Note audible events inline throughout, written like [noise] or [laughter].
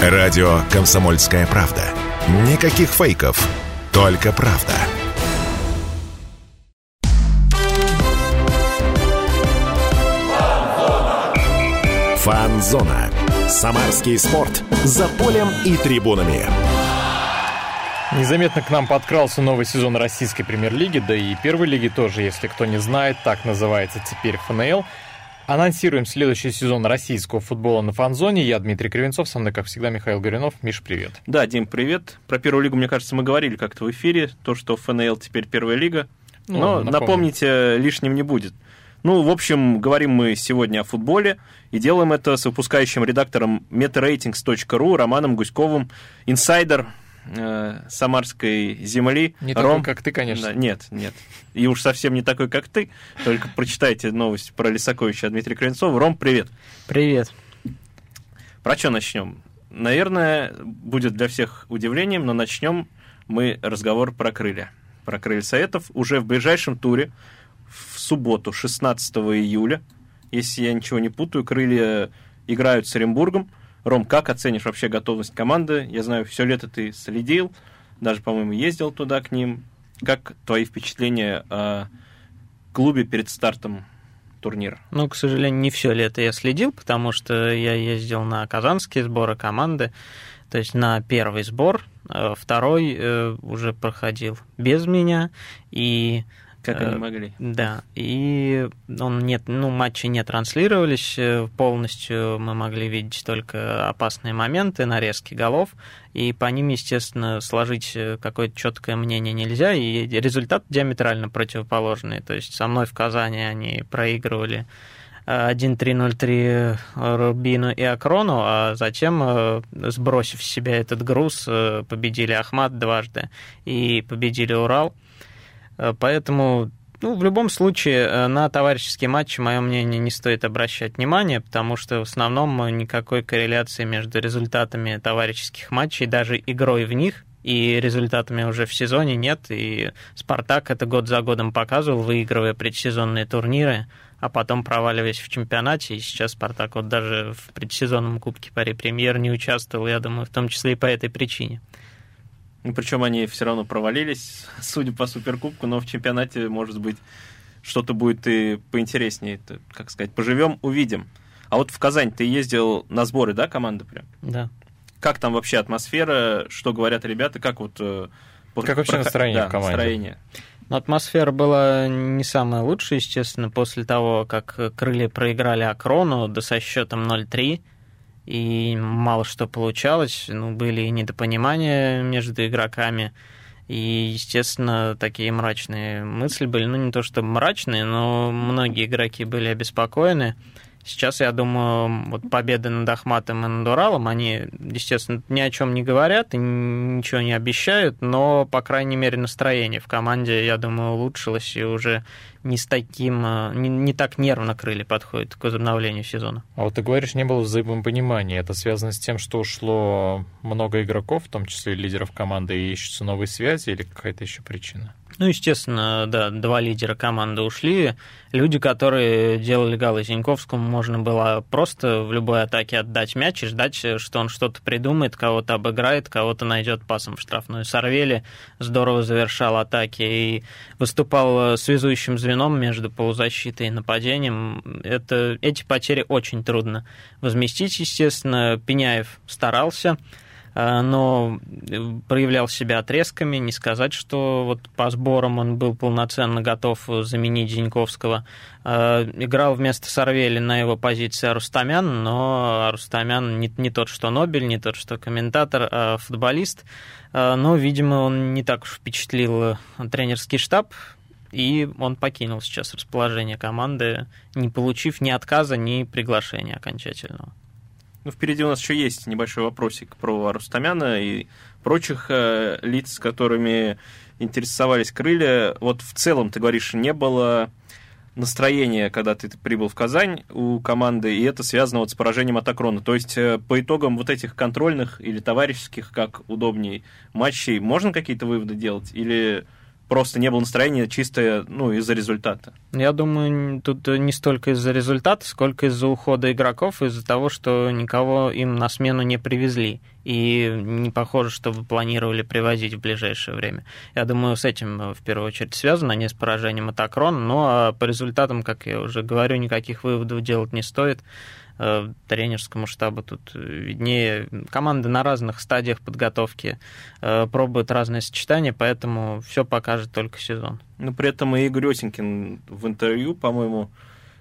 Радио «Комсомольская правда». Никаких фейков, только правда. Фанзона. Самарский спорт. За полем и трибунами. Незаметно к нам подкрался новый сезон российской премьер-лиги, да и первой лиги тоже, если кто не знает, так называется теперь ФНЛ. Анонсируем следующий сезон российского футбола на фанзоне. Я Дмитрий Кривенцов, со мной, как всегда, Михаил Горюнов. Миш, привет. Да, Дим, привет. Про первую лигу, мне кажется, мы говорили как-то в эфире, то, что ФНЛ теперь первая лига. Ну, Но напомню. напомните, лишним не будет. Ну, в общем, говорим мы сегодня о футболе и делаем это с выпускающим редактором metaratings.ru Романом Гуськовым. Инсайдер э, самарской земли. Не Ром... такой, как ты, конечно. Нет, нет. И уж совсем не такой, как ты. Только прочитайте новость про Лисаковича Дмитрия Кривенцова. Ром, привет. Привет. Про что начнем? Наверное, будет для всех удивлением, но начнем мы разговор про крылья. Про крылья Советов уже в ближайшем туре в субботу, 16 июля. Если я ничего не путаю, крылья играют с Оренбургом. Ром, как оценишь вообще готовность команды? Я знаю, все лето ты следил, даже, по-моему, ездил туда к ним. Как твои впечатления о клубе перед стартом турнира? Ну, к сожалению, не все лето я следил, потому что я ездил на казанские сборы команды, то есть на первый сбор, а второй э, уже проходил без меня, и как они э, могли. Да, и он нет, ну, матчи не транслировались э, полностью, мы могли видеть только опасные моменты, нарезки голов, и по ним, естественно, сложить э, какое-то четкое мнение нельзя, и результат диаметрально противоположный. То есть со мной в Казани они проигрывали 1-3-0-3 Рубину и Акрону, а затем, сбросив с себя этот груз, победили Ахмат дважды и победили Урал. Э, поэтому ну, в любом случае, э, на товарищеские матчи, мое мнение, не стоит обращать внимание, потому что в основном никакой корреляции между результатами товарищеских матчей, даже игрой в них, и результатами уже в сезоне нет. И «Спартак» это год за годом показывал, выигрывая предсезонные турниры, а потом проваливаясь в чемпионате. И сейчас «Спартак» вот даже в предсезонном Кубке Пари Премьер не участвовал, я думаю, в том числе и по этой причине. Ну, причем они все равно провалились, [laughs] судя по Суперкубку, но в чемпионате, может быть, что-то будет и поинтереснее. Это, как сказать, поживем, увидим. А вот в Казань ты ездил на сборы, да, команды прям? Да. Как там вообще атмосфера, что говорят ребята, как вот... Э, как вообще про... настроение да, в команде? Настроение. Но атмосфера была не самая лучшая, естественно, после того, как крылья проиграли Акрону, да со счетом 0-3 и мало что получалось, ну, были недопонимания между игроками, и, естественно, такие мрачные мысли были, ну, не то чтобы мрачные, но многие игроки были обеспокоены, Сейчас, я думаю, вот победы над Ахматом и над Уралом, они, естественно, ни о чем не говорят и ничего не обещают, но, по крайней мере, настроение в команде, я думаю, улучшилось и уже не с таким, э, не, не так нервно крылья подходят к возобновлению сезона. А вот ты говоришь, не было взаимопонимания. Это связано с тем, что ушло много игроков, в том числе лидеров команды, и ищутся новые связи или какая-то еще причина? Ну, естественно, да, два лидера команды ушли. Люди, которые делали галы Зиньковскому, можно было просто в любой атаке отдать мяч и ждать, что он что-то придумает, кого-то обыграет, кого-то найдет пасом в штрафную. Сорвели здорово завершал атаки и выступал связующим звеном между полузащитой и нападением. Это, эти потери очень трудно возместить, естественно. Пеняев старался. Э, но проявлял себя отрезками, не сказать, что вот по сборам он был полноценно готов заменить Зиньковского. Э, играл вместо Сорвели на его позиции Арустамян, но Арустамян не, не тот, что Нобель, не тот, что комментатор, а футболист. Э, но, видимо, он не так уж впечатлил тренерский штаб, и он покинул сейчас расположение команды, не получив ни отказа, ни приглашения окончательного. Ну, впереди у нас еще есть небольшой вопросик про Рустамяна и прочих э, лиц, которыми интересовались крылья. Вот в целом, ты говоришь, не было настроения, когда ты прибыл в Казань у команды, и это связано вот с поражением от Акрона. То есть э, по итогам вот этих контрольных или товарищеских, как удобней, матчей, можно какие-то выводы делать? Или просто не было настроения чисто ну, из-за результата? Я думаю, тут не столько из-за результата, сколько из-за ухода игроков, из-за того, что никого им на смену не привезли. И не похоже, что вы планировали привозить в ближайшее время. Я думаю, с этим в первую очередь связано, а не с поражением Атакрон. Но ну, а по результатам, как я уже говорю, никаких выводов делать не стоит. Э, тренерскому штабу тут виднее. Команды на разных стадиях подготовки э, пробуют разные сочетания, поэтому все покажет только сезон. Но при этом и Игорь в интервью, по-моему,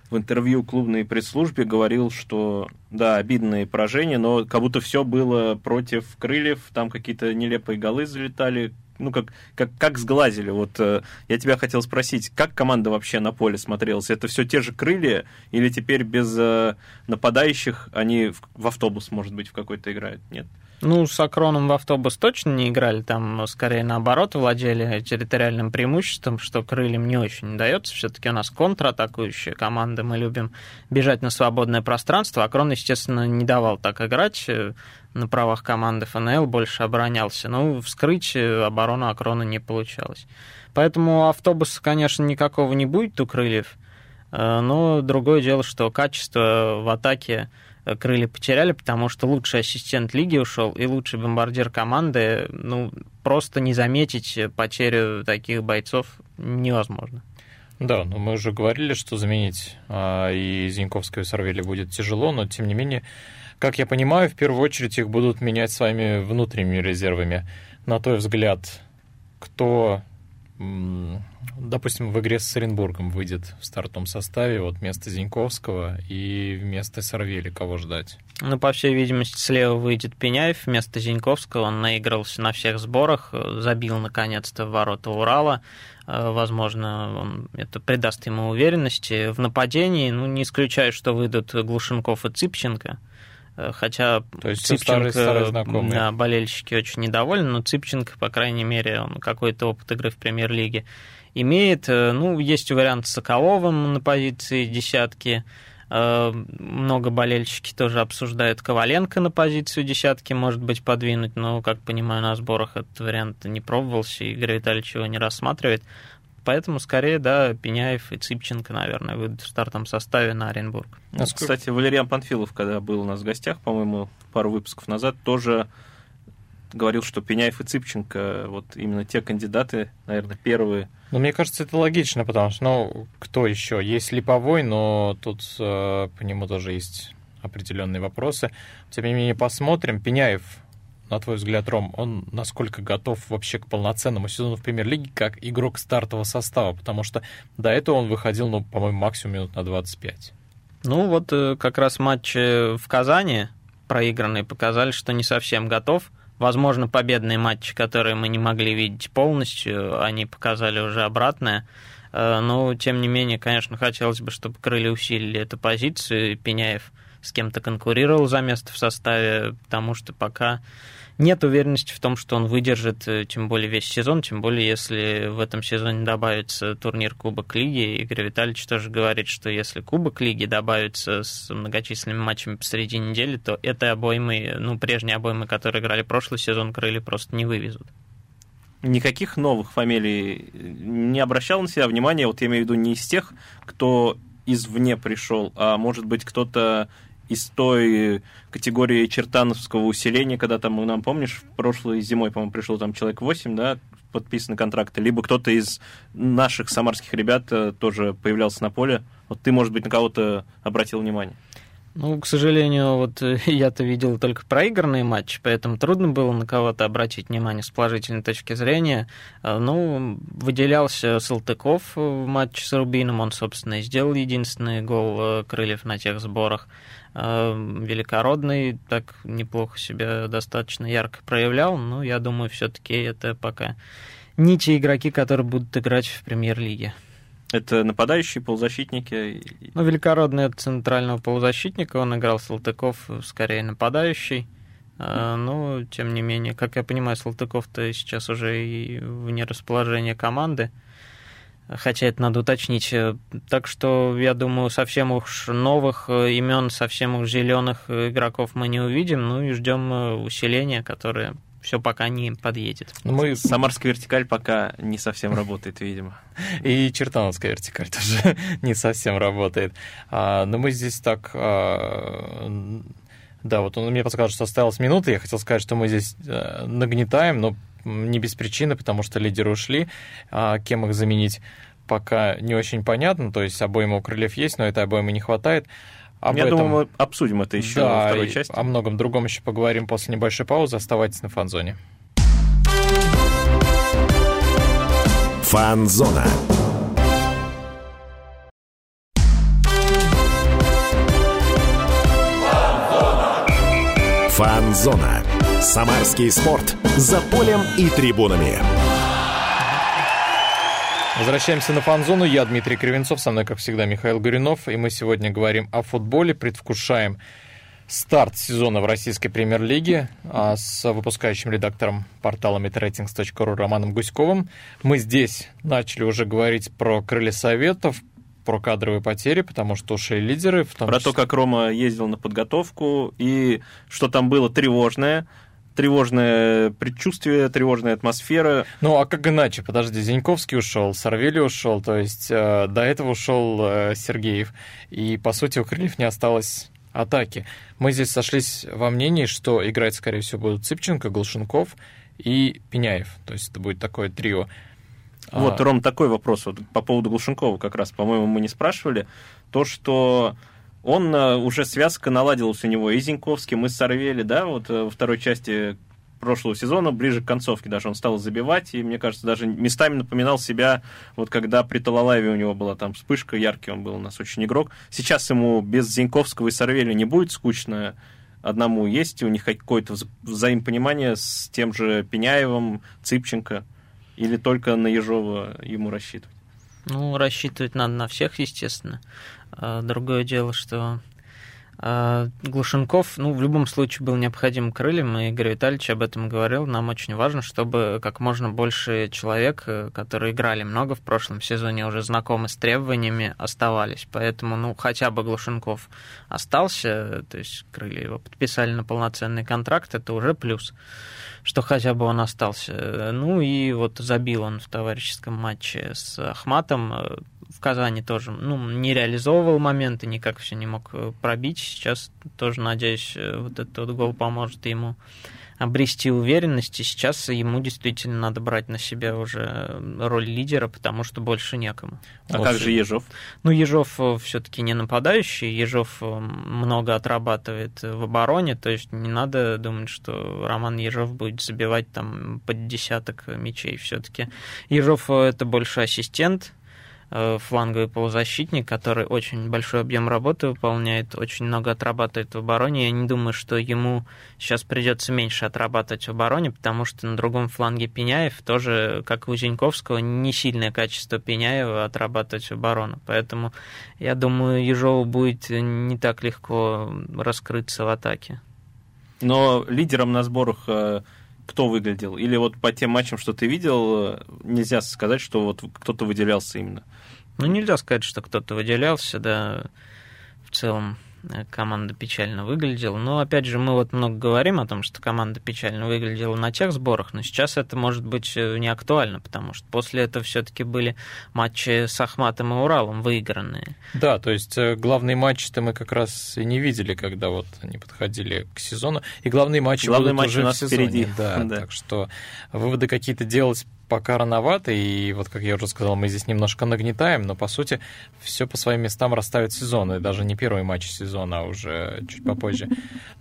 в интервью клубной пресс-службе говорил, что да, обидные поражения, но как будто все было против крыльев, там какие-то нелепые голы залетали, ну, как, как, как сглазили. Вот э, я тебя хотел спросить, как команда вообще на поле смотрелась? Это все те же крылья или теперь без э, нападающих они в, в автобус, может быть, в какой-то играют? Нет? Ну, с Акроном в автобус точно не играли, там скорее наоборот владели территориальным преимуществом, что крыльям не очень дается. Все-таки у нас контратакующая команда, мы любим бежать на свободное пространство. Акрон, естественно, не давал так играть э, на правах команды ФНЛ, больше оборонялся. Но вскрыть э, оборону Акрона не получалось. Поэтому автобуса, конечно, никакого не будет у крыльев. Э, но другое дело, что качество в атаке крылья потеряли, потому что лучший ассистент лиги ушел и лучший бомбардир команды, ну, просто не заметить потерю таких бойцов невозможно. Да, но мы уже говорили, что заменить а, и Зиньковского и Сорвели будет тяжело, но тем не менее, как я понимаю, в первую очередь их будут менять своими внутренними резервами. На твой взгляд, кто допустим, в игре с Оренбургом выйдет в стартовом составе вот вместо Зиньковского и вместо Сорвели кого ждать? Ну, по всей видимости, слева выйдет Пеняев вместо Зиньковского. Он наигрался на всех сборах, забил наконец-то ворота Урала. Э, возможно, он, это придаст ему уверенности. В нападении, ну, не исключаю, что выйдут Глушенков и Цыпченко. Э, хотя То есть Цыпченко, старые, старые да, болельщики очень недовольны, но Цыпченко, по крайней мере, он какой-то опыт игры в премьер-лиге имеет. Э, ну, есть вариант с Соколовым на позиции десятки. Э, много болельщики тоже обсуждают Коваленко на позицию десятки, может быть, подвинуть, но, как понимаю, на сборах этот вариант не пробовался, и Игорь Витальевич его не рассматривает. Поэтому, скорее, да, Пеняев и Цыпченко, наверное, выйдут в стартовом составе на Оренбург. Ну, кстати, Валериан Панфилов, когда был у нас в гостях, по-моему, пару выпусков назад, тоже говорил, что Пеняев и Цыпченко, вот именно те кандидаты, наверное, первые. Ну, мне кажется, это логично, потому что, ну, кто еще? Есть Липовой, но тут э, по нему тоже есть определенные вопросы. Тем не менее, посмотрим. Пеняев, на твой взгляд, Ром, он насколько готов вообще к полноценному сезону в премьер-лиге как игрок стартового состава? Потому что до этого он выходил, ну, по-моему, максимум минут на 25. Ну, вот э, как раз матчи в Казани проигранные показали, что не совсем готов. Возможно, победные матчи, которые мы не могли видеть полностью, они показали уже обратное. Э, но, тем не менее, конечно, хотелось бы, чтобы крылья усилили эту позицию, Пеняев с кем-то конкурировал за место в составе, потому что пока нет уверенности в том, что он выдержит, э, тем более весь сезон, тем более если в этом сезоне добавится турнир Кубок Лиги. Игорь Витальевич тоже говорит, что если Кубок Лиги добавится с многочисленными матчами посреди недели, то этой обоймы, ну, прежние обоймы, которые играли прошлый сезон, крылья просто не вывезут. Никаких новых фамилий не обращал на себя внимания, вот я имею в виду не из тех, кто извне пришел, а может быть кто-то из той категории чертановского усиления, когда там, нам, помнишь, прошлой зимой, по-моему, пришло там человек 8, да, подписаны контракты, либо кто-то из наших самарских ребят э, тоже появлялся на поле. Вот ты, может быть, на кого-то обратил внимание. Ну, к сожалению, вот э, [laughs] я-то видел только проигранные матчи, поэтому трудно было на кого-то обратить внимание с положительной точки зрения. Э, ну, выделялся Салтыков в матче с Рубином, он, собственно, и сделал единственный гол Крыльев на тех сборах. Э, великородный, так неплохо себя достаточно ярко проявлял, но я думаю, все-таки это пока не те игроки, которые будут играть в премьер-лиге. Это нападающие, полузащитники? Ну, Великородный от центрального полузащитника, он играл Салтыков скорее нападающий. Mm. Но, тем не менее, как я понимаю, Салтыков-то сейчас уже и вне расположения команды хотя это надо уточнить. Так что, я думаю, совсем уж новых э, имен, совсем уж зеленых игроков мы не увидим, ну и ждем э, усиления, которое все пока не подъедет. Ну, мы... Самарская вертикаль пока не совсем работает, видимо. И Чертановская вертикаль [laughs] тоже не совсем работает. А, но мы здесь так... А, да, вот он мне подсказал, что осталось минута. Я хотел сказать, что мы здесь а, нагнетаем, но не без причины, потому что лидеры ушли. А кем их заменить, пока не очень понятно. То есть обоим у крыльев есть, но этой обоим не хватает. Об Я этом... думаю, мы обсудим это еще да, во второй части. О многом другом еще поговорим после небольшой паузы. Оставайтесь на фанзоне. Фанзона. Фанзона. Самарский спорт. За полем и трибунами. Возвращаемся на фан-зону. Я Дмитрий Кривенцов, со мной, как всегда, Михаил Горюнов. И мы сегодня говорим о футболе, предвкушаем старт сезона в российской премьер-лиге а, с выпускающим редактором портала metratings.ru Романом Гуськовым. Мы здесь начали уже говорить про крылья советов, про кадровые потери, потому что ушли лидеры. В том про числе... то, как Рома ездил на подготовку, и что там было тревожное тревожное предчувствие, тревожная атмосфера. Ну, а как иначе? Подожди, Зиньковский ушел, Сорвели ушел, то есть э, до этого ушел э, Сергеев. И, по сути, у Крыльев не осталось атаки. Мы здесь сошлись во мнении, что играть, скорее всего, будут Цыпченко, Глушенков и Пеняев. То есть это будет такое трио. Вот, а... Ром, такой вопрос вот, по поводу Глушенкова как раз, по-моему, мы не спрашивали. То, что он э, уже связка наладилась у него и Зиньковский, мы сорвели, да, вот э, во второй части прошлого сезона, ближе к концовке даже он стал забивать, и, мне кажется, даже местами напоминал себя, вот когда при Талалаеве у него была там вспышка, яркий он был у нас очень игрок. Сейчас ему без Зиньковского и Сорвели не будет скучно, одному есть у них какое-то взаимопонимание с тем же Пеняевым, Цыпченко, или только на Ежова ему рассчитывать? Ну, рассчитывать надо на всех, естественно. А, другое дело, что а, Глушенков, ну, в любом случае был необходим крыльям, и Игорь Витальевич об этом говорил. Нам очень важно, чтобы как можно больше человек, э, которые играли много в прошлом сезоне, уже знакомы с требованиями, оставались. Поэтому, ну, хотя бы Глушенков остался, то есть крылья его подписали на полноценный контракт, это уже плюс, что хотя бы он остался. Ну, и вот забил он в товарищеском матче с Ахматом, в Казани тоже ну, не реализовывал моменты, никак все не мог э, пробить. Сейчас тоже, надеюсь, э, вот этот вот гол поможет ему обрести уверенность, и сейчас ему действительно надо брать на себя уже э, роль лидера, потому что больше некому. А вот. как же Ежов? Ну, Ежов все-таки не нападающий, Ежов много отрабатывает в обороне, то есть не надо думать, что Роман Ежов будет забивать там под десяток мячей все-таки. Ежов это больше ассистент, фланговый полузащитник, который очень большой объем работы выполняет, очень много отрабатывает в обороне. Я не думаю, что ему сейчас придется меньше отрабатывать в обороне, потому что на другом фланге Пеняев тоже, как и у Зиньковского, не сильное качество Пеняева отрабатывать в оборону. Поэтому я думаю, Ежову будет не так легко раскрыться в атаке. Но лидером на сборах э, кто выглядел? Или вот по тем матчам, что ты видел, э, нельзя сказать, что вот кто-то выделялся именно? Ну, нельзя сказать, что кто-то выделялся, да, в целом э, команда печально выглядела. Но, опять же, мы вот много говорим о том, что команда печально выглядела на тех сборах, но сейчас это может быть э, не актуально, потому что после этого все-таки были матчи с Ахматом и Уралом выигранные. Да, то есть э, главные матчи-то мы как раз и не видели, когда вот они подходили к сезону. И главные матчи Главный будут матч уже у нас в сезоне. Впереди. Да, [laughs] да, так что выводы какие-то делать пока рановато, и вот, как я уже сказал, мы здесь немножко нагнетаем, но, по сути, все по своим местам расставит сезон, и даже не первый матч сезона, а уже чуть попозже.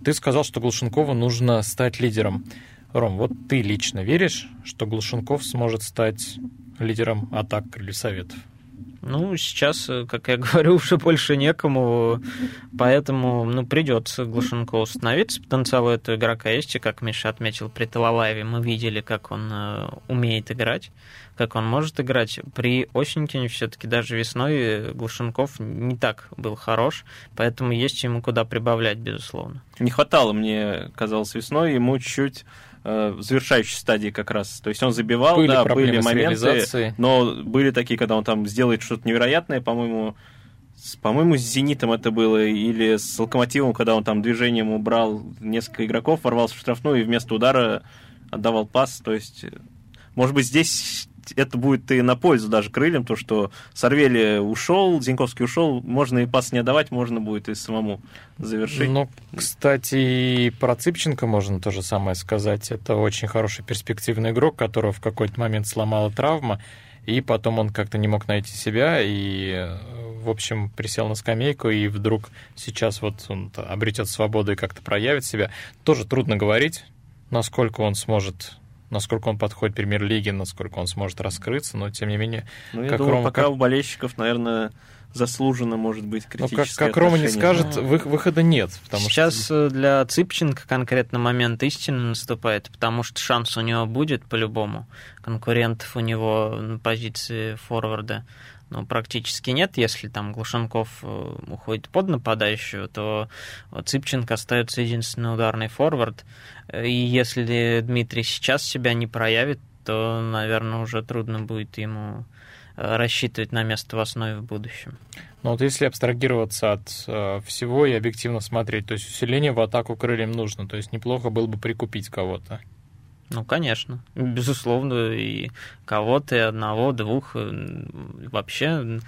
Ты сказал, что Глушенкову нужно стать лидером. Ром, вот ты лично веришь, что Глушенков сможет стать лидером атак Крыльев Советов? Ну, сейчас, э, как я [laughs] говорю, уже больше некому, поэтому, ну, придется Глушенко установиться. Потенциал у этого игрока есть, и, как Миша отметил, при Талалаеве мы видели, как он э, умеет играть, как он может играть. При Осенькине все-таки даже весной Глушенков не так был хорош, поэтому есть ему куда прибавлять, безусловно. Не хватало, мне казалось, весной ему чуть э, завершающей стадии как раз. То есть он забивал, были да, были моменты, но были такие, когда он там сделает что-то невероятное, по-моему, по-моему, с «Зенитом» это было, или с «Локомотивом», когда он там движением убрал несколько игроков, ворвался в штрафную и вместо удара отдавал пас, то есть, может быть, здесь это будет и на пользу даже крыльям, то, что Сорвели ушел, Зиньковский ушел, можно и пас не отдавать, можно будет и самому завершить. Ну, кстати, и про Цыпченко можно то же самое сказать. Это очень хороший перспективный игрок, которого в какой-то момент сломала травма, и потом он как-то не мог найти себя, и, в общем, присел на скамейку, и вдруг сейчас вот он обретет свободу и как-то проявит себя. Тоже трудно говорить, насколько он сможет насколько он подходит премьер-лиге, насколько он сможет раскрыться, но тем не менее... Ну, я как думаю, Рома, пока как... у болельщиков, наверное, заслуженно может быть критическое Ну, как, как Рома не скажет, ну, выхода нет. Потому Сейчас что... Э, для Цыпченко конкретно момент истины наступает, потому что шанс у него будет по-любому. Конкурентов у него на позиции форварда ну, практически нет. Если там Глушенков э, уходит под нападающего, то Цыпченко остается единственный ударный форвард. И если Дмитрий сейчас себя не проявит, то, наверное, уже трудно будет ему э, рассчитывать на место в основе в будущем. Ну вот если абстрагироваться от э, всего и объективно смотреть, то есть усиление в атаку крыльям нужно, то есть неплохо было бы прикупить кого-то. Ну, конечно, безусловно, и кого-то, и одного, двух, вообще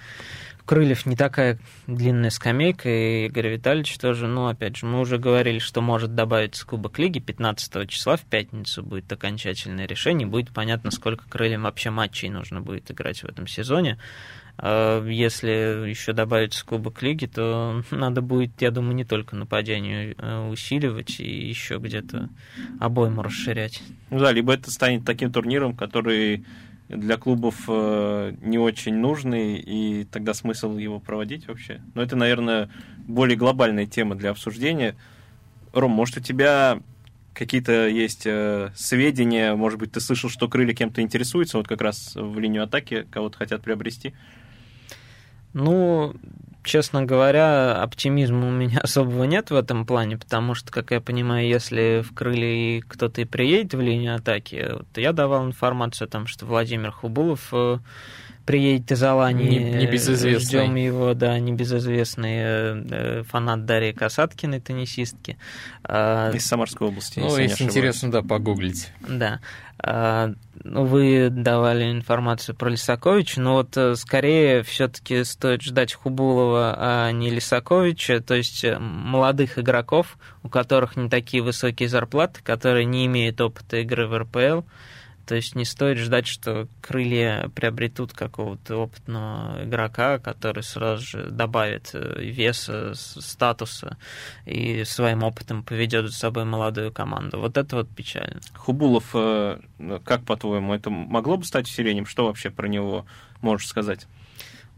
Крыльев не такая длинная скамейка, и Игорь Витальевич тоже, ну, опять же, мы уже говорили, что может добавиться Кубок Лиги. 15 числа, в пятницу будет окончательное решение, будет понятно, сколько Крыльям вообще матчей нужно будет играть в этом сезоне. А если еще добавится Кубок Лиги, то надо будет, я думаю, не только нападение а усиливать и еще где-то обойму расширять. Ну да, либо это станет таким турниром, который для клубов э, не очень нужный, и тогда смысл его проводить вообще. Но это, наверное, более глобальная тема для обсуждения. Ром, может, у тебя какие-то есть э, сведения, может быть, ты слышал, что крылья кем-то интересуются, вот как раз в линию атаки кого-то хотят приобрести? Ну, честно говоря, оптимизма у меня [laughs] особого нет в этом плане, потому что, как я понимаю, если в крылья кто-то и приедет в линию атаки, вот я давал информацию о том, что Владимир Хубулов э, приедет из Алании. Не, небезызвестный. Ждем его, да, небезызвестный э, э, фанат Дарьи Касаткиной, теннисистки. А, из Самарской области. Ну, если, если интересно, да, погуглить. Да. А, ну, вы давали информацию про Лисаковича, но вот э, скорее все-таки стоит ждать Хубулова, а не Лисаковича, то есть молодых игроков, у которых не такие высокие зарплаты, которые не имеют опыта игры в РПЛ, то есть не стоит ждать, что крылья приобретут какого-то опытного игрока, который сразу же добавит э, веса, статуса и своим опытом поведет за собой молодую команду. Вот это вот печально. Хубулов, э, как по-твоему, это могло бы стать усилением? Что вообще про него можешь сказать?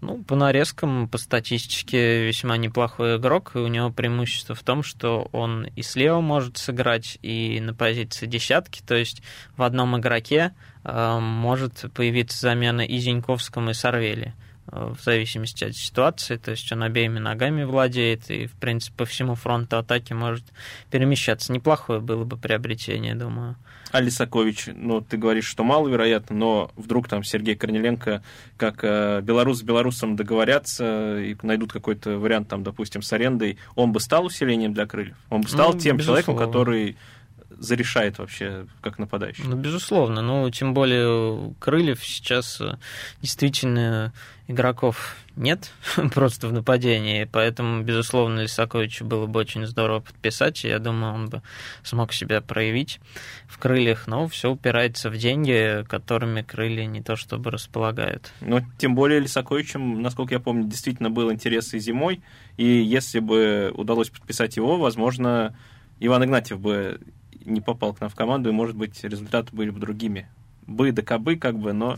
Ну, по нарезкам, по статистике, весьма неплохой игрок, и у него преимущество в том, что он и слева может сыграть, и на позиции десятки, то есть в одном игроке э, может появиться замена и Зиньковскому, и Сорвели. э, в зависимости от ситуации, то есть он обеими ногами владеет и, в принципе, по всему фронту атаки может перемещаться. Неплохое было бы приобретение, думаю. А Лисакович, ну, ты говоришь, что маловероятно, но вдруг там Сергей Корнеленко, как э, белорус с белорусом договорятся и найдут какой-то вариант, там, допустим, с арендой, он бы стал усилением для крыльев? Он бы стал ну, тем безусловно. человеком, который зарешает вообще как нападающий. Ну, безусловно. Ну, тем более Крыльев сейчас э, действительно игроков нет [laughs] просто в нападении, поэтому, безусловно, Лисаковичу было бы очень здорово подписать, и я думаю, он бы смог себя проявить в крыльях, но все упирается в деньги, которыми крылья не то чтобы располагают. Но тем более Лисаковичем, насколько я помню, действительно был интерес и зимой, и если бы удалось подписать его, возможно, Иван Игнатьев бы не попал к нам в команду, и, может быть, результаты были бы другими бы да кобы, как бы, но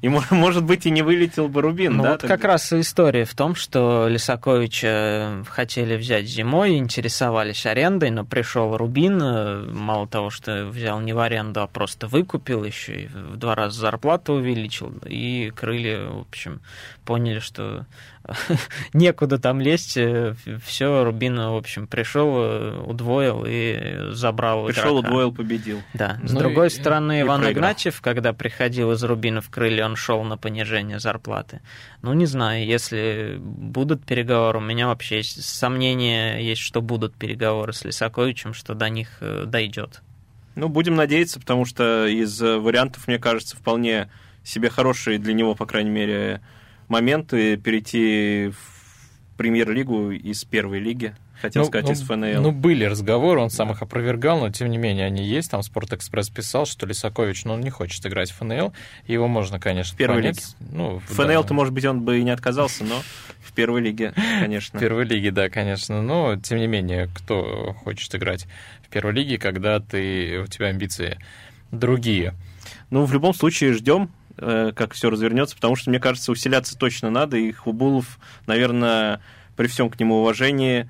и, [laughs] может быть, и не вылетел бы Рубин, ну, да? Вот тогда? как раз история в том, что Лисаковича хотели взять зимой, интересовались арендой, но пришел Рубин, э, мало того, что взял не в аренду, а просто выкупил еще и в два раза зарплату увеличил, и крылья, в общем, поняли, что [laughs] некуда там лезть, э, все, Рубин, в общем, пришел, э, удвоил и забрал Пришел, игрока. удвоил, победил. Да. С ну, другой и, стороны, и Иван проиграл. Игнатьев, когда приходил из Рубина в крылья, он шел на понижение зарплаты. Ну, не знаю, если будут переговоры, у меня вообще есть сомнения, есть, что будут переговоры с Лисаковичем, что до них э, дойдет. Ну, будем надеяться, потому что из вариантов, мне кажется, вполне себе хорошие для него, по крайней мере, моменты перейти в премьер-лигу из первой лиги хотел ну, сказать, ну, из ФНЛ. Ну, были разговоры, он сам их опровергал, но тем не менее они есть. Там Спортэкспресс писал, что Лисакович, ну, он не хочет играть в ФНЛ. Его можно, конечно, в первой понять. лиге. Ну, в ФНЛ-то, да. может быть, он бы и не отказался, но в первой лиге, конечно. [laughs] В первой лиге, да, конечно. Но, тем не менее, кто хочет играть в первой лиге, когда ты, у тебя амбиции другие? Ну, в любом случае, ждем э, как все развернется, потому что, мне кажется, усиляться точно надо, и Хубулов, наверное, при всем к нему уважении,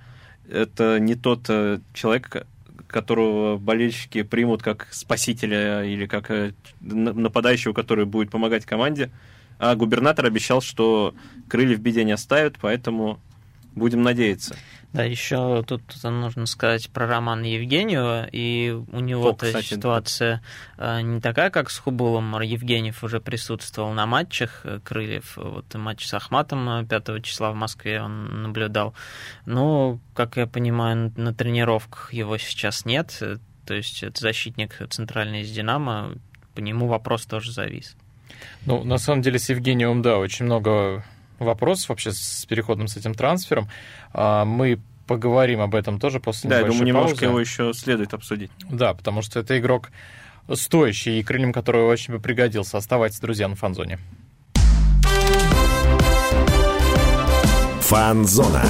это не тот э, человек, которого болельщики примут как спасителя или как э, нападающего, который будет помогать команде. А губернатор обещал, что крылья в беде не оставят, поэтому будем надеяться. Да, еще тут нужно сказать про Романа Евгеньева, и у него-то ситуация да. не такая, как с Хубулом. Евгеньев уже присутствовал на матчах э, Крыльев, вот матч с Ахматом 5 э, числа в Москве он наблюдал. Но, как я понимаю, на тренировках его сейчас нет, э, то есть это защитник центральный из «Динамо», по нему вопрос тоже завис. Ну, на самом деле, с Евгением, да, очень много вопросов вообще с переходом с этим трансфером. А, мы поговорим об этом тоже после да, небольшой Да, я думаю, паузы. немножко его еще следует обсудить. Да, потому что это игрок стоящий и крыльям которого очень бы пригодился. Оставайтесь, друзья, на фанзоне. Фанзона.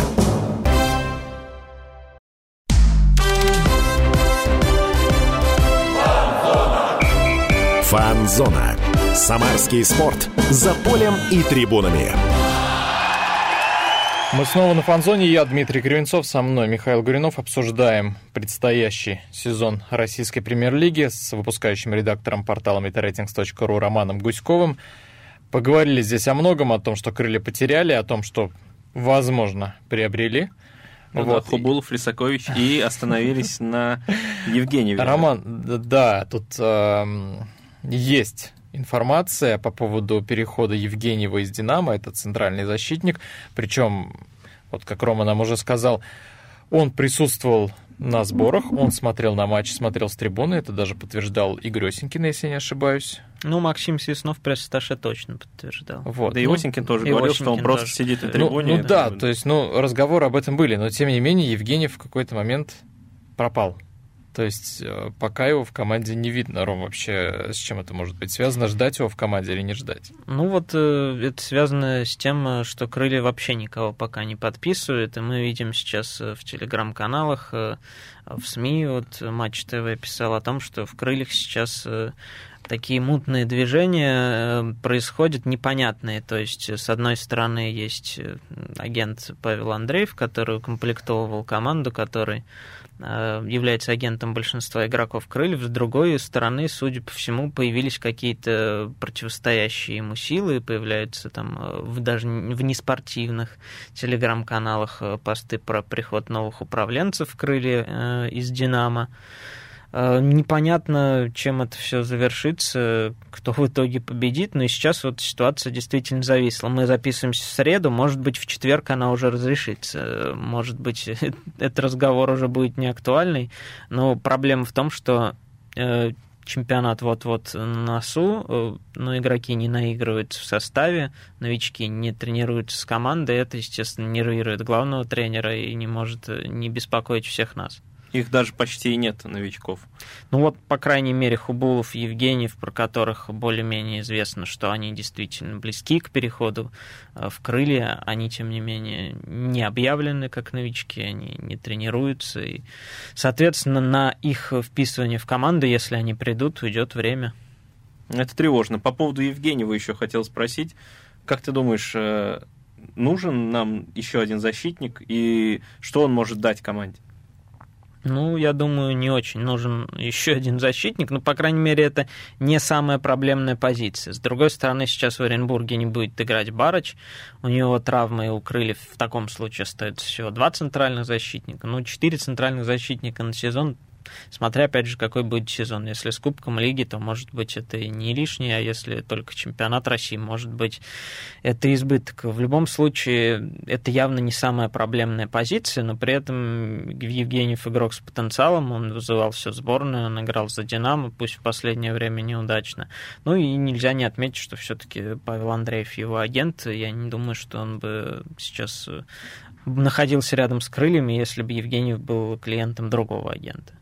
Фанзона. Самарский спорт. За полем и трибунами. Мы снова на фанзоне. Я Дмитрий Кривенцов, со мной Михаил Гуринов. Обсуждаем предстоящий сезон российской премьер-лиги с выпускающим редактором портала metaratings.ru Романом Гуськовым. Поговорили здесь о многом, о том, что крылья потеряли, о том, что, возможно, приобрели. Ну, вот. Хубулов, Лисакович и [laughs] остановились на Евгении. Роман, да, тут э, есть информация по поводу перехода Евгеньева из «Динамо». Это центральный защитник. Причем, вот как Рома нам уже сказал, он присутствовал на сборах, он смотрел на матч, смотрел с трибуны, это даже подтверждал Игорь Осенькин, если я не ошибаюсь. Ну, Максим Свиснов пресс-сташе точно подтверждал. Вот. Да и ну, Осенькин тоже говорил, Осенькин что он просто тоже. сидит на ну, трибуне. Ну, ну да, то есть, ну, разговоры об этом были, но тем не менее Евгений в какой-то момент пропал. То есть э, пока его в команде не видно, Ром, вообще с чем это может быть связано? Ждать его в команде или не ждать? Ну вот э, это связано с тем, э, что Крылья вообще никого пока не подписывают, и мы видим сейчас в телеграм-каналах, в СМИ, вот Матч ТВ писал о том, что в Крыльях сейчас такие мутные движения происходят непонятные. То есть, с одной стороны, есть агент Павел Андреев, который укомплектовывал команду, который является агентом большинства игроков крыльев, с другой стороны, судя по всему, появились какие-то противостоящие ему силы, появляются там э, в, даже в неспортивных телеграм-каналах э, посты про приход новых управленцев крылья из «Динамо». Э, непонятно, чем это все завершится, кто в итоге победит, но сейчас вот ситуация действительно зависла. Мы записываемся в среду, может быть, в четверг она уже разрешится, может быть, [laughs] этот разговор уже будет не актуальный, но проблема в том, что э, чемпионат вот-вот на носу, э, но игроки не наигрывают в составе, новички не тренируются с командой, это, естественно, нервирует главного тренера и не может не беспокоить всех нас. Их даже почти и нет, новичков. Ну вот, по крайней мере, Хубулов и Евгеньев, про которых более-менее известно, что они действительно близки к переходу э, в крылья, они, тем не менее, не объявлены как новички, они не тренируются. И, соответственно, на их вписывание в команду, если они придут, уйдет время. Это тревожно. По поводу Евгеньева еще хотел спросить. Как ты думаешь, э, нужен нам еще один защитник, и что он может дать команде? Ну, я думаю, не очень нужен еще один защитник, но, по крайней мере, это не самая проблемная позиция. С другой стороны, сейчас в Оренбурге не будет играть Барыч, у него травмы у крыльев в таком случае остается всего два центральных защитника. Ну, четыре центральных защитника на сезон Смотря, опять же, какой будет сезон. Если с Кубком Лиги, то, может быть, это и не лишнее, а если только чемпионат России, может быть, это избыток. В любом случае, это явно не самая проблемная позиция, но при этом Евгеньев игрок с потенциалом, он вызывал всю сборную, он играл за «Динамо», пусть в последнее время неудачно. Ну и нельзя не отметить, что все-таки Павел Андреев его агент. Я не думаю, что он бы сейчас находился рядом с крыльями, если бы Евгеньев был клиентом другого агента.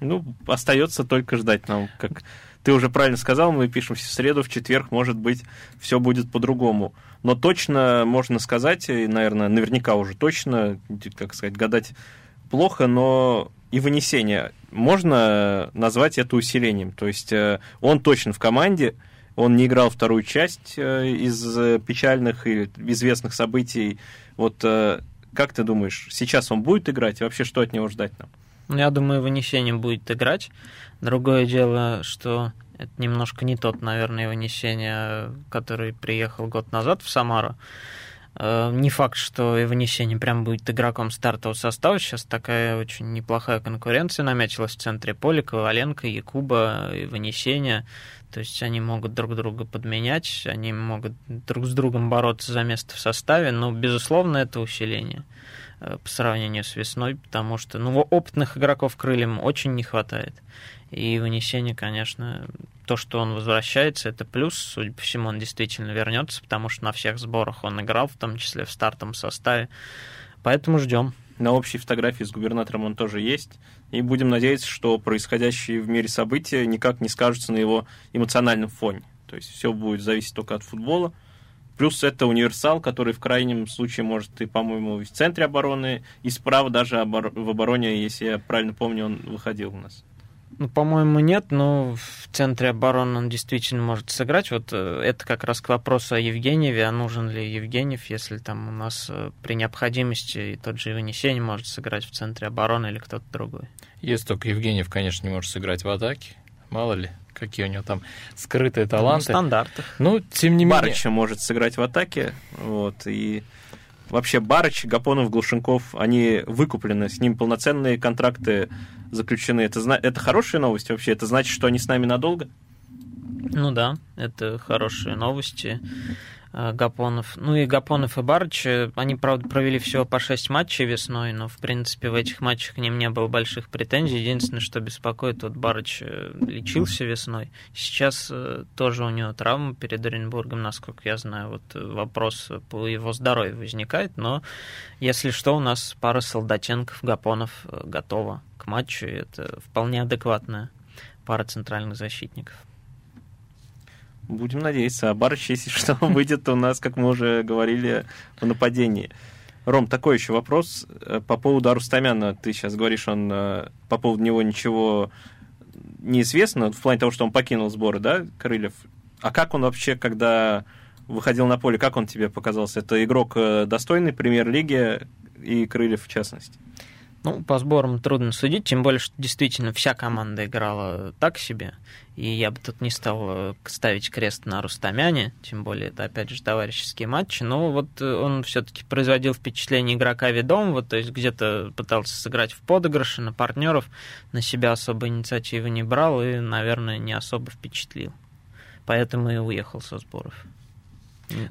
Ну, остается только ждать нам, как ты уже правильно сказал, мы пишем в среду, в четверг, может быть, все будет по-другому. Но точно можно сказать, и, наверное, наверняка уже точно, как сказать, гадать плохо, но и вынесение можно назвать это усилением. То есть э, он точно в команде, он не играл вторую часть э, из печальных и известных событий вот э, как ты думаешь, сейчас он будет играть и вообще что от него ждать нам? Ну, я думаю, вынесение будет играть. Другое дело, что это немножко не тот, наверное, вынесение, который приехал год назад в Самару. Э, не факт, что Иванесенин прям будет игроком стартового состава. Сейчас такая очень неплохая конкуренция намечилась в центре поля. Коваленко, Якуба, Иванесения. То есть они могут друг друга подменять, они могут друг с другом бороться за место в составе, но, безусловно, это усиление по сравнению с весной, потому что ну, опытных игроков крыльям очень не хватает. И вынесение, конечно, то, что он возвращается, это плюс. Судя по всему, он действительно вернется, потому что на всех сборах он играл, в том числе в стартовом составе. Поэтому ждем. На общей фотографии с губернатором он тоже есть. И будем надеяться, что происходящие в мире события никак не скажутся на его эмоциональном фоне. То есть все будет зависеть только от футбола. Плюс это универсал, который в крайнем случае может и, по-моему, в центре обороны, и справа даже в обороне, если я правильно помню, он выходил у нас. Ну, по-моему, нет, но в центре обороны он действительно может сыграть. Вот э, это как раз к вопросу о Евгеньеве, а нужен ли Евгеньев, если там у нас э, при необходимости и тот же Иванесень может сыграть в центре обороны или кто-то другой. Если только Евгеньев, конечно, не может сыграть в атаке, мало ли какие у него там скрытые таланты. Ну, стандартах. Ну, тем не менее... Барыча может сыграть в атаке, вот, и вообще Барыч, Гапонов, Глушенков, они выкуплены, с ним полноценные контракты заключены. Это, это хорошие новости вообще? Это значит, что они с нами надолго? Ну да, это хорошие новости. Э, Гапонов. Ну и Гапонов и Барыч, они, правда, провели всего по 6 матчей весной, но, в принципе, в этих матчах к ним не было больших претензий. Единственное, что беспокоит, вот Барыч э, лечился весной. Сейчас э, тоже у него травма перед Оренбургом, насколько я знаю. Вот вопрос по его здоровью возникает, но если что, у нас пара Солдатенков, Гапонов готова к матчу, и это вполне адекватная пара центральных защитников. Будем надеяться. А Барыч, если что, [laughs] выйдет у нас, как мы уже говорили, в нападении. Ром, такой еще вопрос э, по поводу Арустамяна. Ты сейчас говоришь, он э, по поводу него ничего неизвестно, в плане того, что он покинул сборы, да, Крыльев. А как он вообще, когда выходил на поле, как он тебе показался? Это игрок э, достойный премьер-лиги и Крыльев в частности? Ну, по сборам трудно судить, тем более, что действительно вся команда играла так себе. И я бы тут не стал э, ставить крест на Рустамяне, тем более это, опять же, товарищеские матчи. Но вот э, он все-таки производил впечатление игрока ведомого, то есть где-то пытался сыграть в подыгрыше на партнеров, на себя особо инициативы не брал и, наверное, не особо впечатлил. Поэтому и уехал со сборов.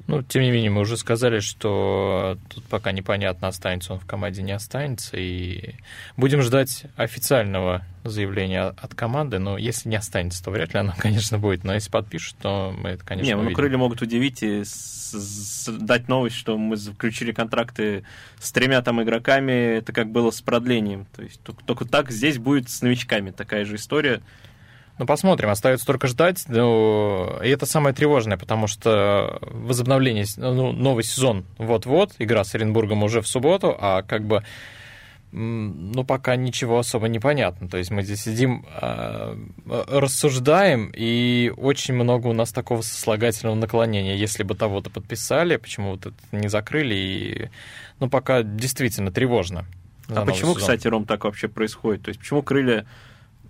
Ну, тем не менее, мы уже сказали, что тут пока непонятно, останется он в команде, не останется. И будем ждать официального заявления от команды. Но если не останется, то вряд ли оно, [laughs] конечно, будет. Но если подпишут, то мы это, конечно, Не, ну, увидим. крылья могут удивить и дать новость, что мы заключили контракты с тремя там игроками. Это как было с продлением. То есть только, только так здесь будет с новичками такая же история. Ну, посмотрим, остается только ждать. Ну, и это самое тревожное, потому что возобновление, ну, новый сезон вот-вот, игра с Оренбургом уже в субботу, а как бы ну, пока ничего особо не понятно. То есть мы здесь сидим, э, рассуждаем, и очень много у нас такого сослагательного наклонения. Если бы того-то подписали, почему вот это не закрыли, и, ну, пока действительно тревожно. А почему, сезон. кстати, Ром, так вообще происходит? То есть почему крылья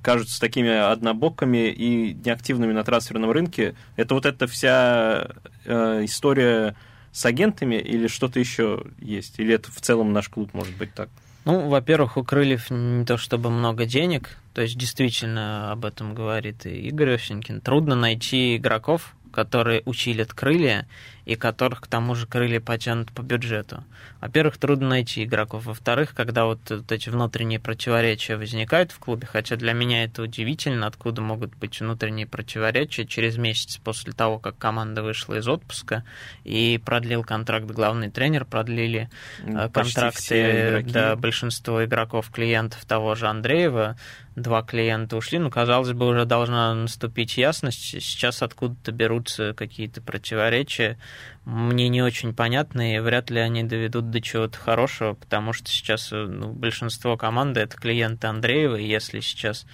кажутся такими однобокими и неактивными на трансферном рынке. Это вот эта вся э, история с агентами или что-то еще есть? Или это в целом наш клуб может быть так? Ну, во-первых, у Крыльев не то чтобы много денег, то есть действительно об этом говорит и Игорь Осенькин. Трудно найти игроков, которые училят крылья и которых к тому же крылья потянут по бюджету. Во-первых, трудно найти игроков. Во-вторых, когда вот, вот эти внутренние противоречия возникают в клубе, хотя для меня это удивительно, откуда могут быть внутренние противоречия через месяц после того, как команда вышла из отпуска и продлил контракт главный тренер, продлили э, Почти контракты да, большинство игроков, клиентов того же Андреева, два клиента ушли, ну, казалось бы, уже должна наступить ясность. Сейчас откуда-то берутся какие-то противоречия. Мне не очень понятны, и вряд ли они доведут до чего-то хорошего, потому что сейчас э, ну, большинство команды это клиенты Андреева, и если сейчас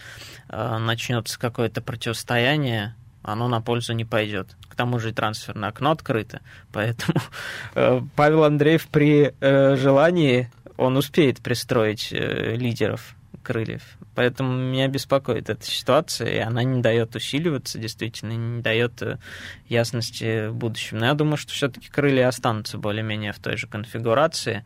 э, начнется какое-то противостояние, оно на пользу не пойдет. К тому же и трансферное окно открыто, [laughs] поэтому э, Павел Андреев при э, желании он успеет пристроить э, лидеров крыльев. Поэтому меня беспокоит эта ситуация, и она не дает усиливаться, действительно, не дает э, ясности в будущем. Но я думаю, что все-таки крылья останутся более-менее в той же конфигурации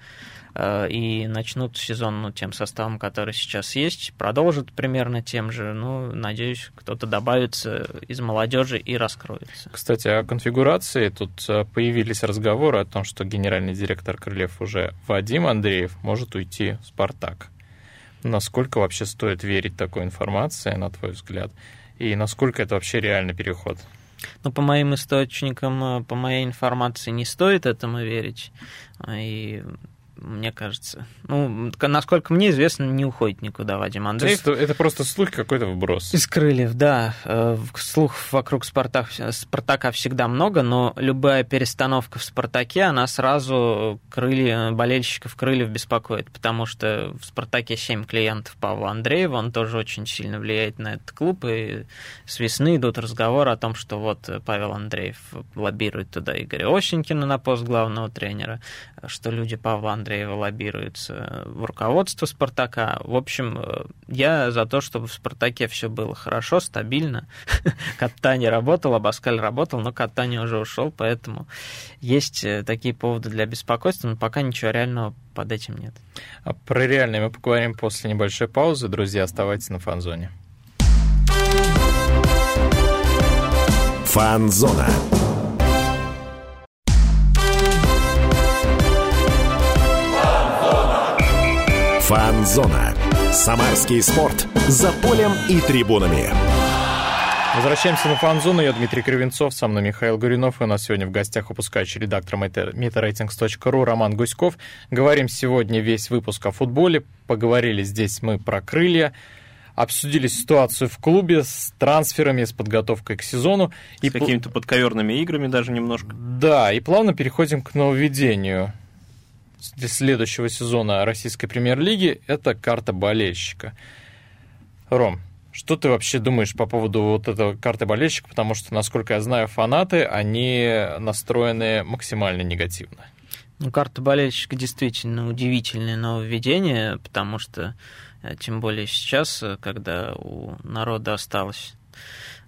э, и начнут сезон ну, тем составом, который сейчас есть, продолжат примерно тем же. Ну, надеюсь, кто-то добавится из молодежи и раскроется. Кстати, о конфигурации тут э, появились разговоры о том, что генеральный директор Крыльев уже Вадим Андреев может уйти в «Спартак». Насколько вообще стоит верить такой информации, на твой взгляд? И насколько это вообще реальный переход? Ну, по моим источникам, э, по моей информации, не стоит этому верить. И мне кажется. Ну, насколько мне известно, не уходит никуда Вадим Андреев. То есть это просто слух какой-то вброс? Из крыльев, да. Э, слух вокруг Спартак, Спартака всегда много, но любая перестановка в Спартаке, она сразу крылья, болельщиков крыльев беспокоит, потому что в Спартаке 7 клиентов Павла Андреева, он тоже очень сильно влияет на этот клуб, и с весны идут разговоры о том, что вот Павел Андреев лоббирует туда Игоря Осенькина на пост главного тренера, что люди Павла Андреева Андреева лоббируется в руководство «Спартака». В общем, э, я за то, чтобы в «Спартаке» все было хорошо, стабильно. [laughs] Катани работал, Абаскаль работал, но Катани уже ушел, поэтому есть э, такие поводы для беспокойства, но пока ничего реального под этим нет. А про реальное мы поговорим после небольшой паузы. Друзья, оставайтесь на фан-зоне. Фан-зона. Фан-зона. Самарский спорт. За полем и трибунами. Возвращаемся на фан-зону. Я Дмитрий Кривенцов, со мной Михаил Гуринов. И у нас сегодня в гостях выпускающий редактор MetaRatings.ru Роман Гуськов. Говорим сегодня весь выпуск о футболе. Поговорили здесь мы про крылья обсудили ситуацию в клубе с трансферами, с подготовкой к сезону. С и какими-то подковерными играми даже немножко. Да, и плавно переходим к нововведению для следующего сезона российской премьер-лиги – это карта болельщика. Ром, что ты вообще думаешь по поводу вот этого карты болельщика? Потому что, насколько я знаю, фанаты, они настроены максимально негативно. Ну, карта болельщика действительно удивительное нововведение, потому что, э, тем более сейчас, э, когда у народа осталось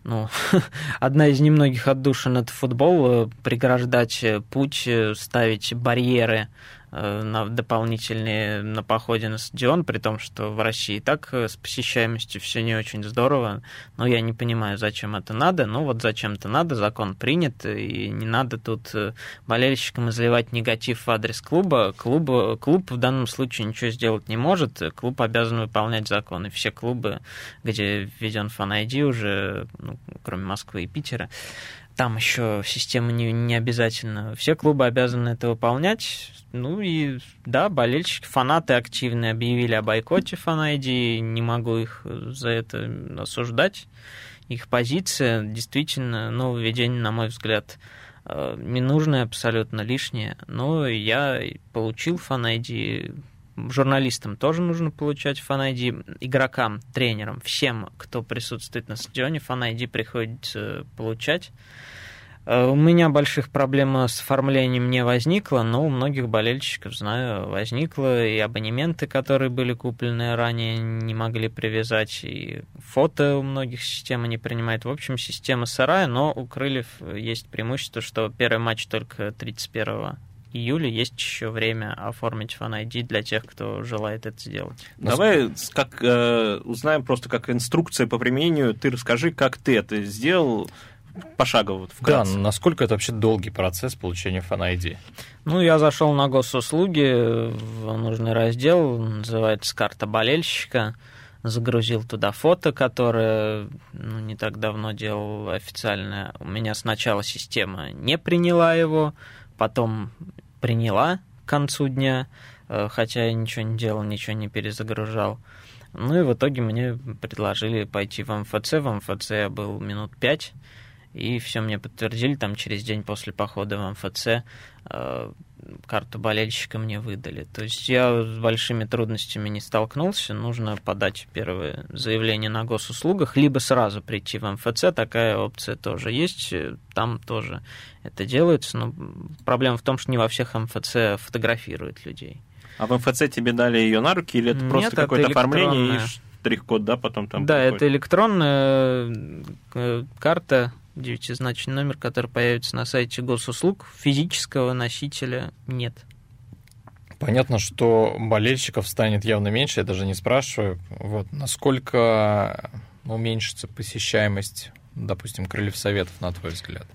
ну, [laughs] одна из немногих отдушин это футбол, э, преграждать путь, ставить барьеры на дополнительные на походе на стадион, при том, что в России и так э, с посещаемостью все не очень здорово. Но я не понимаю, зачем это надо. Ну вот зачем это надо, закон принят, и не надо тут э, болельщикам изливать негатив в адрес клуба. Клуб, клуб в данном случае ничего сделать не может. Клуб обязан выполнять закон. И все клубы, где введен фан уже, ну, кроме Москвы и Питера, там еще система не, не обязательно. Все клубы обязаны это выполнять. Ну и да, болельщики, фанаты активные объявили о бойкоте фанайди. Не могу их за это осуждать. Их позиция действительно нововведение, на мой взгляд, э, ненужное, абсолютно лишнее. Но я получил фанайди журналистам тоже нужно получать Fan игрокам, тренерам, всем, кто присутствует на стадионе, Fan ID приходится получать. Э, у меня больших проблем с оформлением не возникло, но у многих болельщиков, знаю, возникло, и абонементы, которые были куплены ранее, не могли привязать, и фото у многих система не принимает. В общем, система сырая, но у Крыльев есть преимущество, что первый матч только 31 июля есть еще время оформить фан ID для тех, кто желает это сделать. Давай как, э, узнаем просто как инструкция по применению. Ты расскажи, как ты это сделал пошагово, вкратце. Да, насколько это вообще долгий процесс получения фан ID? Ну, я зашел на госуслуги в нужный раздел, называется «Карта болельщика», загрузил туда фото, которое ну, не так давно делал официально. У меня сначала система не приняла его, потом приняла к концу дня, э, хотя я ничего не делал, ничего не перезагружал. Ну и в итоге мне предложили пойти в МФЦ. В МФЦ я был минут пять, и все мне подтвердили там через день после похода в МФЦ. Э, карту болельщика мне выдали. То есть я с большими трудностями не столкнулся. Нужно подать первое заявление на госуслугах, либо сразу прийти в МФЦ. Такая опция тоже есть. Там тоже это делается. Но проблема в том, что не во всех МФЦ фотографируют людей. А в МФЦ тебе дали ее на руки или это Нет, просто какое-то оформление и штрих-код, да, потом там? Да, это электронная э, карта девятизначный номер, который появится на сайте госуслуг, физического носителя нет. Понятно, что болельщиков станет явно меньше, я даже не спрашиваю. Вот, насколько уменьшится посещаемость, допустим, крыльев советов, на твой взгляд?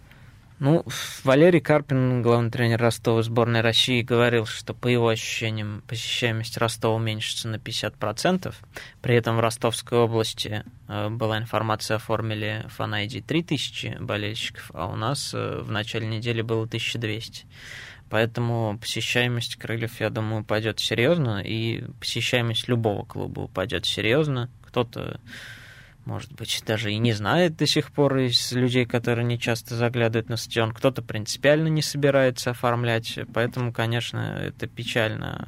Ну, Валерий Карпин, главный тренер Ростова сборной России, говорил, что по его ощущениям посещаемость Ростова уменьшится на 50%. При этом в Ростовской области э, была информация, оформили фан 3000 болельщиков, а у нас э, в начале недели было 1200. Поэтому посещаемость крыльев, я думаю, упадет серьезно, и посещаемость любого клуба упадет серьезно. Кто-то может быть, даже и не знает до сих пор из людей, которые не часто заглядывают на стадион. Кто-то принципиально не собирается оформлять, поэтому, конечно, это печально.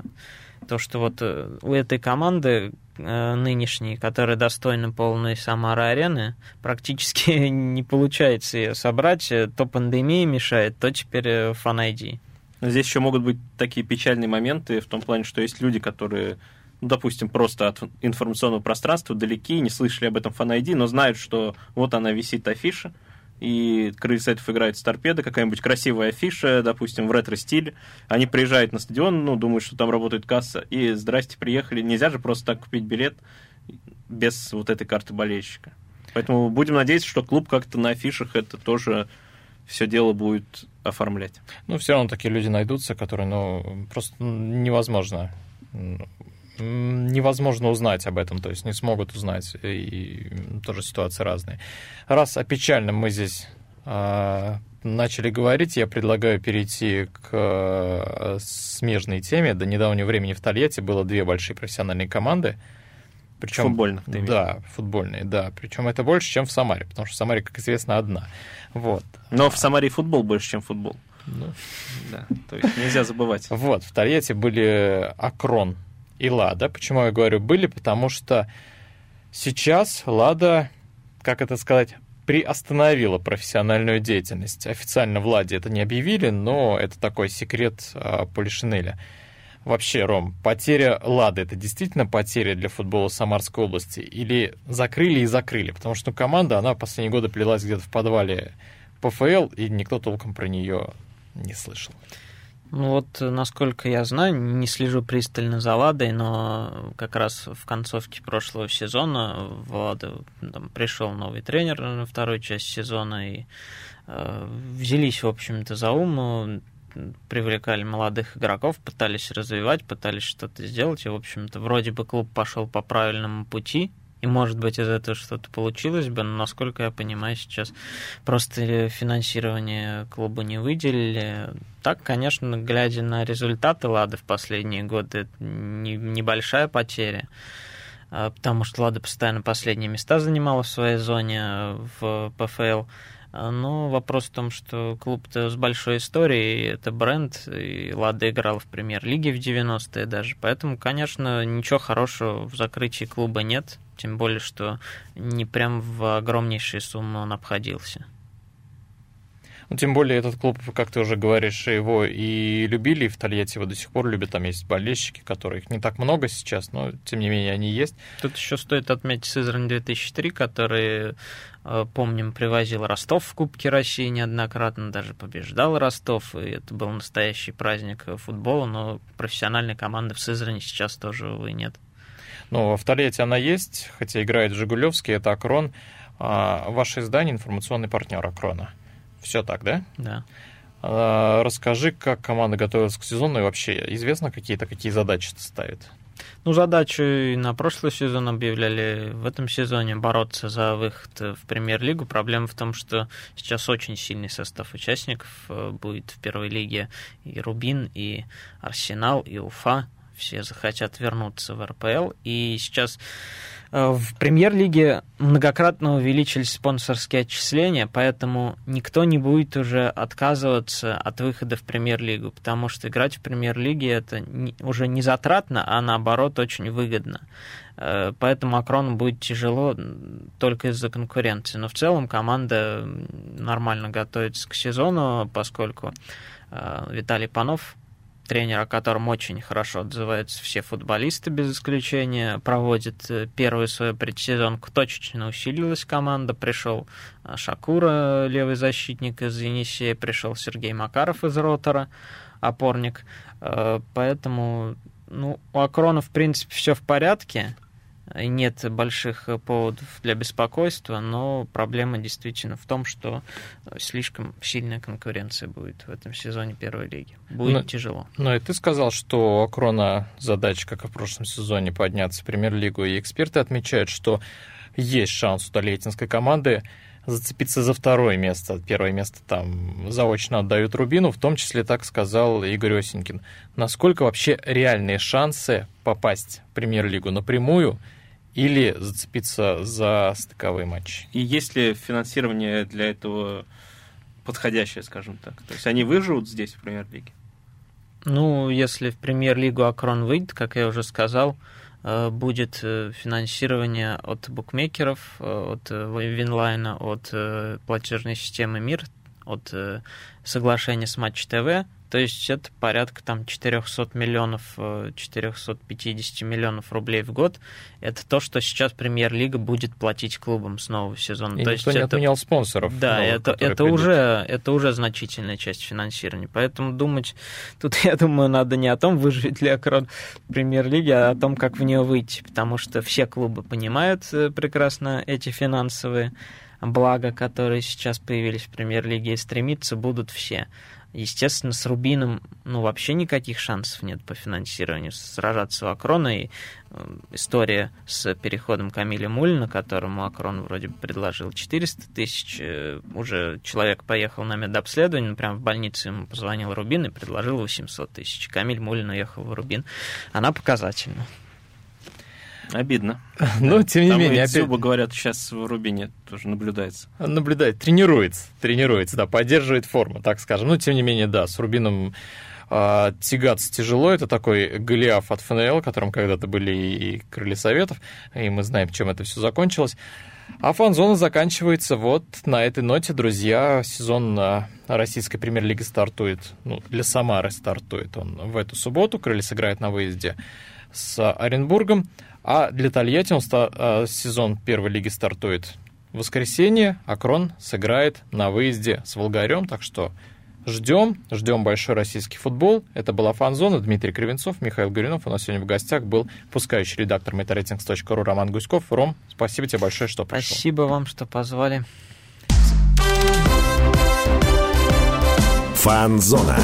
То, что вот э, у этой команды э, нынешней, которая достойна полной Самары-арены, практически [laughs] не получается ее собрать. То пандемия мешает, то теперь фан -ID. Здесь еще могут быть такие печальные моменты в том плане, что есть люди, которые допустим, просто от информационного пространства далеки, не слышали об этом фан но знают, что вот она висит афиша, и крылья Сайтов играет с торпедо, какая-нибудь красивая афиша, допустим, в ретро-стиле. Они приезжают на стадион, ну, думают, что там работает касса, и здрасте, приехали. Нельзя же просто так купить билет без вот этой карты болельщика. Поэтому будем надеяться, что клуб как-то на афишах это тоже все дело будет оформлять. Ну, все равно такие люди найдутся, которые, ну, просто невозможно невозможно узнать об этом, то есть не смогут узнать, и тоже ситуации разные. Раз о печальном мы здесь э, начали говорить, я предлагаю перейти к э, смежной теме. До недавнего времени в Тольятти было две большие профессиональные команды. Причем, футбольных, ты Да, футбольные, да. Причем это больше, чем в Самаре, потому что в Самаре, как известно, одна. Вот. Но в Самаре футбол больше, чем футбол. Ну, да, то есть нельзя забывать. Вот, в Тольятти были Акрон и Лада. Почему я говорю были? Потому что сейчас Лада, как это сказать, приостановила профессиональную деятельность. Официально в Ладе это не объявили, но это такой секрет а, Полишинеля. Вообще, Ром, потеря Лады это действительно потеря для футбола Самарской области? Или закрыли и закрыли? Потому что команда, она последние годы плелась где-то в подвале ПФЛ, и никто толком про нее не слышал. Ну вот, насколько я знаю, не слежу пристально за Ладой, но как раз в концовке прошлого сезона в Ладу там, пришел новый тренер на вторую часть сезона и э, взялись, в общем-то, за ум, привлекали молодых игроков, пытались развивать, пытались что-то сделать, и, в общем-то, вроде бы клуб пошел по правильному пути, и, может быть, из этого что-то получилось бы, но, насколько я понимаю, сейчас просто финансирование клуба не выделили. Так, конечно, глядя на результаты Лады в последние годы, это небольшая потеря а, потому что Лада постоянно последние места занимала в своей зоне а, в ПФЛ. А, но вопрос в том, что клуб-то с большой историей, это бренд, и Лада играл в премьер-лиге в 90-е даже. Поэтому, конечно, ничего хорошего в закрытии клуба нет. Тем более, что не прям в огромнейшие суммы он обходился. Ну, тем более этот клуб, как ты уже говоришь, его и любили, и в Тольятти его до сих пор любят. Там есть болельщики, которых не так много сейчас, но тем не менее они есть. Тут еще стоит отметить Сызрань 2003, который, э, помним, привозил Ростов в Кубке России неоднократно, даже побеждал Ростов, и это был настоящий праздник футбола, но профессиональной команды в Сызрани сейчас тоже, увы, нет. Ну, в Тольятти она есть, хотя играет Жигулевский, это Акрон. А ваше издание информационный партнер Акрона. Все так, да? Да. А, расскажи, как команда готовилась к сезону и вообще известно какие-то, какие задачи ставит? Ну, задачу на прошлый сезон объявляли, в этом сезоне бороться за выход в премьер-лигу. Проблема в том, что сейчас очень сильный состав участников э, будет в первой лиге. И Рубин, и Арсенал, и Уфа. Все захотят вернуться в РПЛ. И сейчас Э, в премьер-лиге многократно увеличились спонсорские отчисления, поэтому никто не будет уже отказываться от выхода в премьер-лигу, потому что играть в премьер-лиге это уже не затратно, а наоборот очень выгодно. Э, поэтому Акрону будет тяжело только из-за конкуренции. Но в целом команда нормально готовится к сезону, поскольку э, Виталий Панов тренер, о котором очень хорошо отзываются все футболисты без исключения, проводит э, первую свою предсезонку, точечно усилилась команда, пришел э, Шакура, левый защитник из Енисея, пришел Сергей Макаров из Ротора, опорник, э, поэтому ну, у Акрона, в принципе, все в порядке, нет больших поводов для беспокойства, но проблема действительно в том, что слишком сильная конкуренция будет в этом сезоне первой лиги. Будет но, тяжело. Ну и ты сказал, что у Акрона задача, как и в прошлом сезоне, подняться в премьер-лигу, и эксперты отмечают, что есть шанс у Толетинской команды зацепиться за второе место. Первое место там заочно отдают Рубину, в том числе так сказал Игорь Осенькин. Насколько вообще реальные шансы попасть в премьер-лигу напрямую или зацепиться за стыковые матчи. И есть ли финансирование для этого подходящее, скажем так? То есть они выживут здесь, в премьер-лиге? Ну, если в премьер-лигу Акрон выйдет, как я уже сказал, будет э, финансирование от букмекеров, э, от Винлайна, от платежной системы МИР, от соглашения с Матч ТВ, то есть это порядка там 400 миллионов, 450 э, миллионов рублей в год. Это то, что сейчас премьер-лига будет платить клубам с нового сезона. И то никто есть не это, отменял спонсоров. Да, новых, это, это, уже, это уже значительная часть финансирования. Поэтому думать, тут, [laughs] я думаю, надо не о том, выживет ли Акрон премьер-лиги, а о том, как в нее выйти. Потому что все клубы понимают э, прекрасно эти финансовые блага, которые сейчас появились в премьер-лиге, и стремиться будут все. Естественно, с Рубином ну, вообще никаких шансов нет по финансированию. Сражаться у Акрона и э, история с переходом Камиля Мулина, которому Акрон вроде бы предложил 400 тысяч. Э, уже человек поехал на медобследование, прямо в больницу ему позвонил Рубин и предложил 800 тысяч. Камиль Мулин уехал в Рубин. Она показательна. Обидно. [laughs] Но, да. тем не Там менее... Опять... Зубы, говорят, сейчас в Рубине тоже наблюдается. Наблюдает, тренируется, тренируется, да, поддерживает форму, так скажем. Но, тем не менее, да, с Рубином а, тягаться тяжело. Это такой Голиаф от ФНЛ, которым когда-то были и крылья советов, и мы знаем, чем это все закончилось. А фан-зона заканчивается вот на этой ноте, друзья. Сезон российской премьер-лиги стартует, ну, для Самары стартует он в эту субботу. Крылья сыграют на выезде с Оренбургом. А для Тольятти он ста- э, сезон первой лиги стартует в воскресенье. Акрон сыграет на выезде с Волгарем. Так что ждем, ждем большой российский футбол. Это была фан-зона. Дмитрий Кривенцов, Михаил Горюнов. У нас сегодня в гостях был пускающий редактор метарейтингс.ру Роман Гуськов. Ром, спасибо тебе большое, что пришел. Спасибо вам, что позвали. Фан-зона.